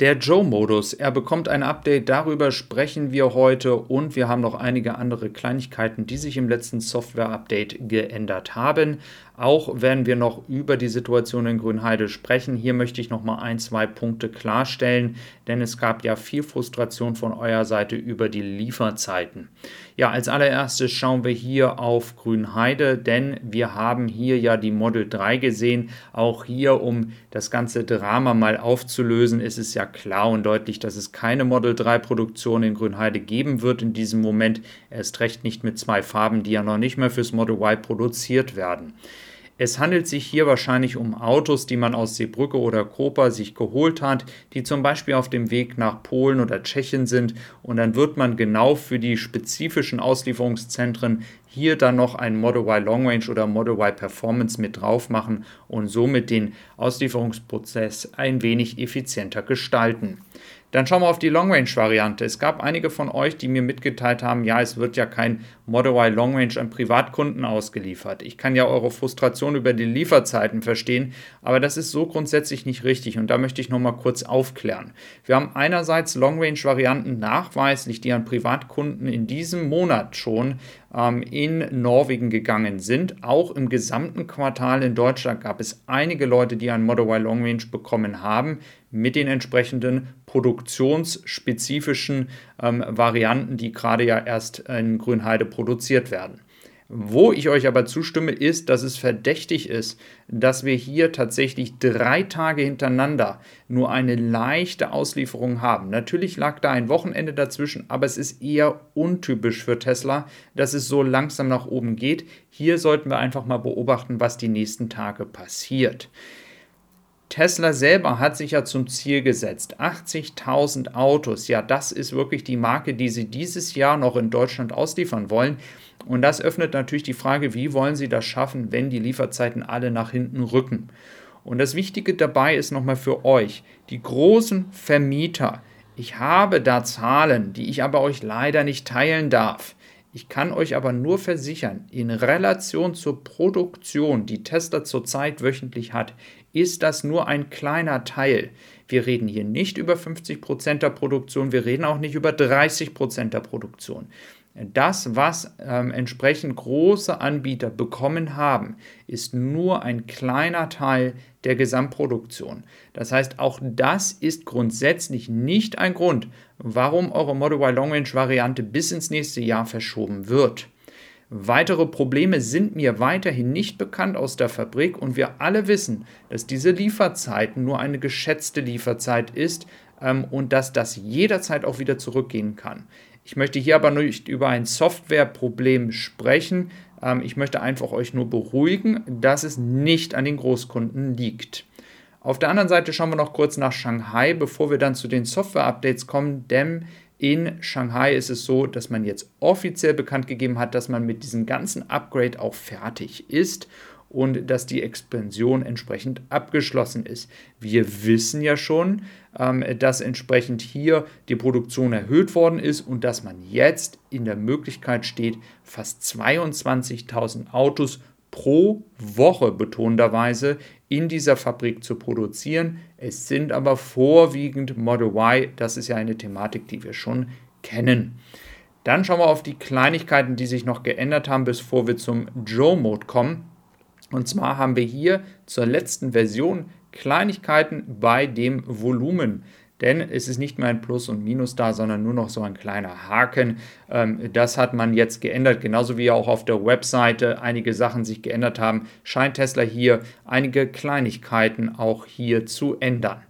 Der Joe-Modus, er bekommt ein Update, darüber sprechen wir heute. Und wir haben noch einige andere Kleinigkeiten, die sich im letzten Software-Update geändert haben. Auch werden wir noch über die Situation in Grünheide sprechen. Hier möchte ich noch mal ein, zwei Punkte klarstellen, denn es gab ja viel Frustration von eurer Seite über die Lieferzeiten. Ja, als allererstes schauen wir hier auf Grünheide, denn wir haben hier ja die Model 3 gesehen. Auch hier, um das ganze Drama mal aufzulösen, ist es ja klar und deutlich, dass es keine Model 3 Produktion in Grünheide geben wird in diesem Moment. Erst recht nicht mit zwei Farben, die ja noch nicht mehr fürs Model Y produziert werden. Es handelt sich hier wahrscheinlich um Autos, die man aus Seebrücke oder Koper sich geholt hat, die zum Beispiel auf dem Weg nach Polen oder Tschechien sind und dann wird man genau für die spezifischen Auslieferungszentren hier dann noch ein Model Y Long Range oder Model Y Performance mit drauf machen und somit den Auslieferungsprozess ein wenig effizienter gestalten. Dann schauen wir auf die Long Range Variante. Es gab einige von euch, die mir mitgeteilt haben, ja, es wird ja kein Model Y Long Range an Privatkunden ausgeliefert. Ich kann ja eure Frustration über die Lieferzeiten verstehen, aber das ist so grundsätzlich nicht richtig und da möchte ich noch mal kurz aufklären. Wir haben einerseits Long Range Varianten nachweislich, die an Privatkunden in diesem Monat schon in Norwegen gegangen sind. Auch im gesamten Quartal in Deutschland gab es einige Leute, die ein Model Y Long Range bekommen haben mit den entsprechenden produktionsspezifischen ähm, Varianten, die gerade ja erst in Grünheide produziert werden. Wo ich euch aber zustimme, ist, dass es verdächtig ist, dass wir hier tatsächlich drei Tage hintereinander nur eine leichte Auslieferung haben. Natürlich lag da ein Wochenende dazwischen, aber es ist eher untypisch für Tesla, dass es so langsam nach oben geht. Hier sollten wir einfach mal beobachten, was die nächsten Tage passiert. Tesla selber hat sich ja zum Ziel gesetzt, 80.000 Autos. Ja, das ist wirklich die Marke, die sie dieses Jahr noch in Deutschland ausliefern wollen. Und das öffnet natürlich die Frage, wie wollen sie das schaffen, wenn die Lieferzeiten alle nach hinten rücken. Und das Wichtige dabei ist nochmal für euch, die großen Vermieter. Ich habe da Zahlen, die ich aber euch leider nicht teilen darf. Ich kann euch aber nur versichern, in Relation zur Produktion, die Tesla zurzeit wöchentlich hat, ist das nur ein kleiner Teil. Wir reden hier nicht über 50% der Produktion, wir reden auch nicht über 30% der Produktion. Das, was ähm, entsprechend große Anbieter bekommen haben, ist nur ein kleiner Teil der Gesamtproduktion. Das heißt, auch das ist grundsätzlich nicht ein Grund, warum eure Model Y Long Range Variante bis ins nächste Jahr verschoben wird. Weitere Probleme sind mir weiterhin nicht bekannt aus der Fabrik und wir alle wissen, dass diese Lieferzeit nur eine geschätzte Lieferzeit ist ähm, und dass das jederzeit auch wieder zurückgehen kann. Ich möchte hier aber nicht über ein Softwareproblem sprechen. Ähm, ich möchte einfach euch nur beruhigen, dass es nicht an den Großkunden liegt. Auf der anderen Seite schauen wir noch kurz nach Shanghai, bevor wir dann zu den Software-Updates kommen, denn in Shanghai ist es so, dass man jetzt offiziell bekannt gegeben hat, dass man mit diesem ganzen Upgrade auch fertig ist und dass die Expansion entsprechend abgeschlossen ist. Wir wissen ja schon, ähm, dass entsprechend hier die Produktion erhöht worden ist und dass man jetzt in der Möglichkeit steht, fast 22.000 Autos pro Woche betonterweise in dieser Fabrik zu produzieren. Es sind aber vorwiegend Model Y. Das ist ja eine Thematik, die wir schon kennen. Dann schauen wir auf die Kleinigkeiten, die sich noch geändert haben, bevor wir zum Joe-Mode kommen. Und zwar haben wir hier zur letzten Version Kleinigkeiten bei dem Volumen denn es ist nicht mehr ein Plus und Minus da, sondern nur noch so ein kleiner Haken. Ähm, das hat man jetzt geändert, genauso wie auch auf der Webseite einige Sachen sich geändert haben, scheint Tesla hier einige Kleinigkeiten auch hier zu ändern.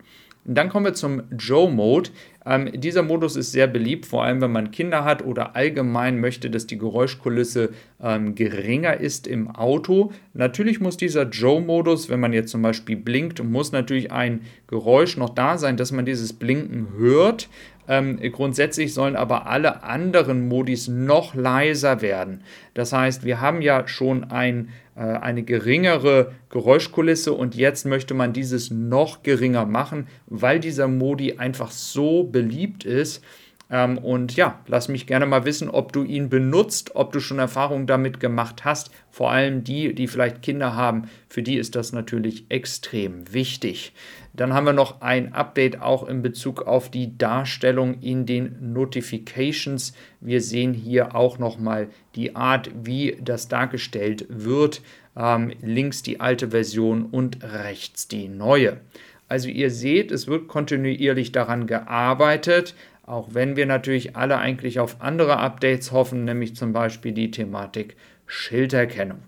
dann kommen wir zum Joe-Mode. Ähm, dieser Modus ist sehr beliebt, vor allem wenn man Kinder hat oder allgemein möchte, dass die Geräuschkulisse ähm, geringer ist im Auto. Natürlich muss dieser Joe-Modus, wenn man jetzt zum Beispiel blinkt, muss natürlich ein Geräusch noch da sein, dass man dieses Blinken hört. Ähm, grundsätzlich sollen aber alle anderen Modis noch leiser werden. Das heißt, wir haben ja schon ein, äh, eine geringere Geräuschkulisse und jetzt möchte man dieses noch geringer machen, weil dieser Modi einfach so beliebt ist. Ähm, und ja, lass mich gerne mal wissen, ob du ihn benutzt, ob du schon Erfahrungen damit gemacht hast. Vor allem die, die vielleicht Kinder haben, für die ist das natürlich extrem wichtig. Dann haben wir noch ein Update auch in Bezug auf die Darstellung in den Notifications. Wir sehen hier auch nochmal die Art, wie das dargestellt wird. Ähm, links die alte Version und rechts die neue. Also ihr seht, es wird kontinuierlich daran gearbeitet, auch wenn wir natürlich alle eigentlich auf andere Updates hoffen, nämlich zum Beispiel die Thematik Schilderkennung.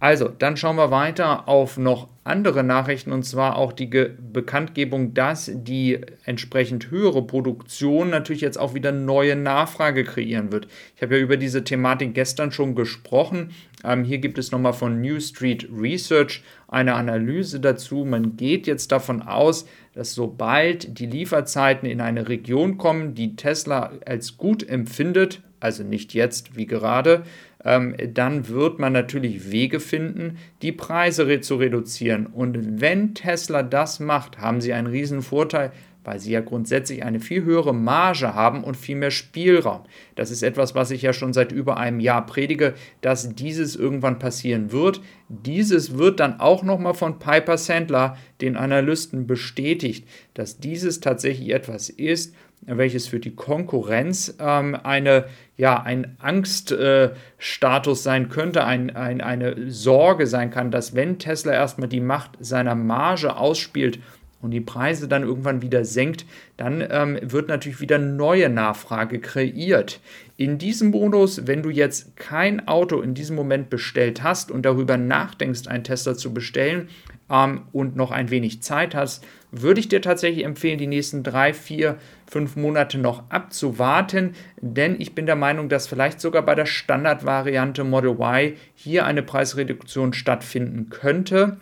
Also, dann schauen wir weiter auf noch andere Nachrichten und zwar auch die Ge Bekanntgebung, dass die entsprechend höhere Produktion natürlich jetzt auch wieder neue Nachfrage kreieren wird. Ich habe ja über diese Thematik gestern schon gesprochen. Ähm, hier gibt es nochmal von New Street Research eine Analyse dazu. Man geht jetzt davon aus, dass sobald die Lieferzeiten in eine Region kommen, die Tesla als gut empfindet, also nicht jetzt wie gerade, ähm, dann wird man natürlich Wege finden, die Preise re zu reduzieren. Und wenn Tesla das macht, haben sie einen riesen Vorteil, weil sie ja grundsätzlich eine viel höhere Marge haben und viel mehr Spielraum. Das ist etwas, was ich ja schon seit über einem Jahr predige, dass dieses irgendwann passieren wird. Dieses wird dann auch nochmal von Piper Sandler, den Analysten, bestätigt, dass dieses tatsächlich etwas ist, welches für die Konkurrenz ähm, eine, ja, ein Angststatus äh, sein könnte, ein, ein, eine Sorge sein kann, dass wenn Tesla erstmal die Macht seiner Marge ausspielt und die Preise dann irgendwann wieder senkt, dann ähm, wird natürlich wieder neue Nachfrage kreiert. In diesem Modus, wenn du jetzt kein Auto in diesem Moment bestellt hast und darüber nachdenkst, einen Tesla zu bestellen ähm, und noch ein wenig Zeit hast, würde ich dir tatsächlich empfehlen, die nächsten drei, vier, fünf Monate noch abzuwarten, denn ich bin der Meinung, dass vielleicht sogar bei der Standardvariante Model Y hier eine Preisreduktion stattfinden könnte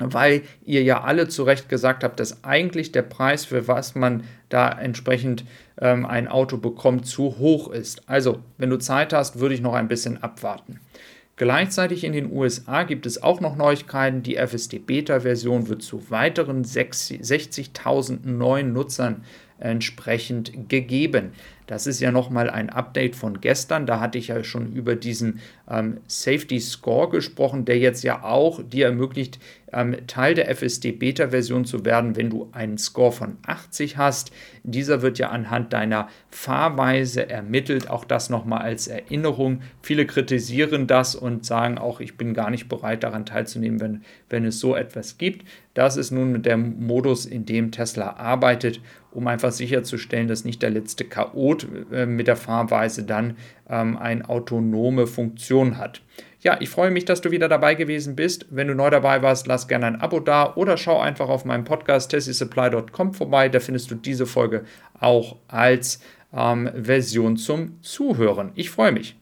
weil ihr ja alle zu Recht gesagt habt, dass eigentlich der Preis, für was man da entsprechend ähm, ein Auto bekommt, zu hoch ist. Also, wenn du Zeit hast, würde ich noch ein bisschen abwarten. Gleichzeitig in den USA gibt es auch noch Neuigkeiten. Die FSD Beta-Version wird zu weiteren 60.000 neuen Nutzern entsprechend gegeben. Das ist ja nochmal ein Update von gestern. Da hatte ich ja schon über diesen ähm, Safety Score gesprochen, der jetzt ja auch dir ermöglicht, ähm, Teil der FSD Beta-Version zu werden, wenn du einen Score von 80 hast. Dieser wird ja anhand deiner Fahrweise ermittelt. Auch das nochmal als Erinnerung. Viele kritisieren das und sagen auch, ich bin gar nicht bereit daran teilzunehmen, wenn, wenn es so etwas gibt. Das ist nun der Modus, in dem Tesla arbeitet, um einfach sicherzustellen, dass nicht der letzte Chaot äh, mit der Fahrweise dann ähm, eine autonome Funktion hat. Ja, ich freue mich, dass du wieder dabei gewesen bist. Wenn du neu dabei warst, lass gerne ein Abo da oder schau einfach auf meinem Podcast tessysupply.com vorbei. Da findest du diese Folge auch als ähm, Version zum Zuhören. Ich freue mich.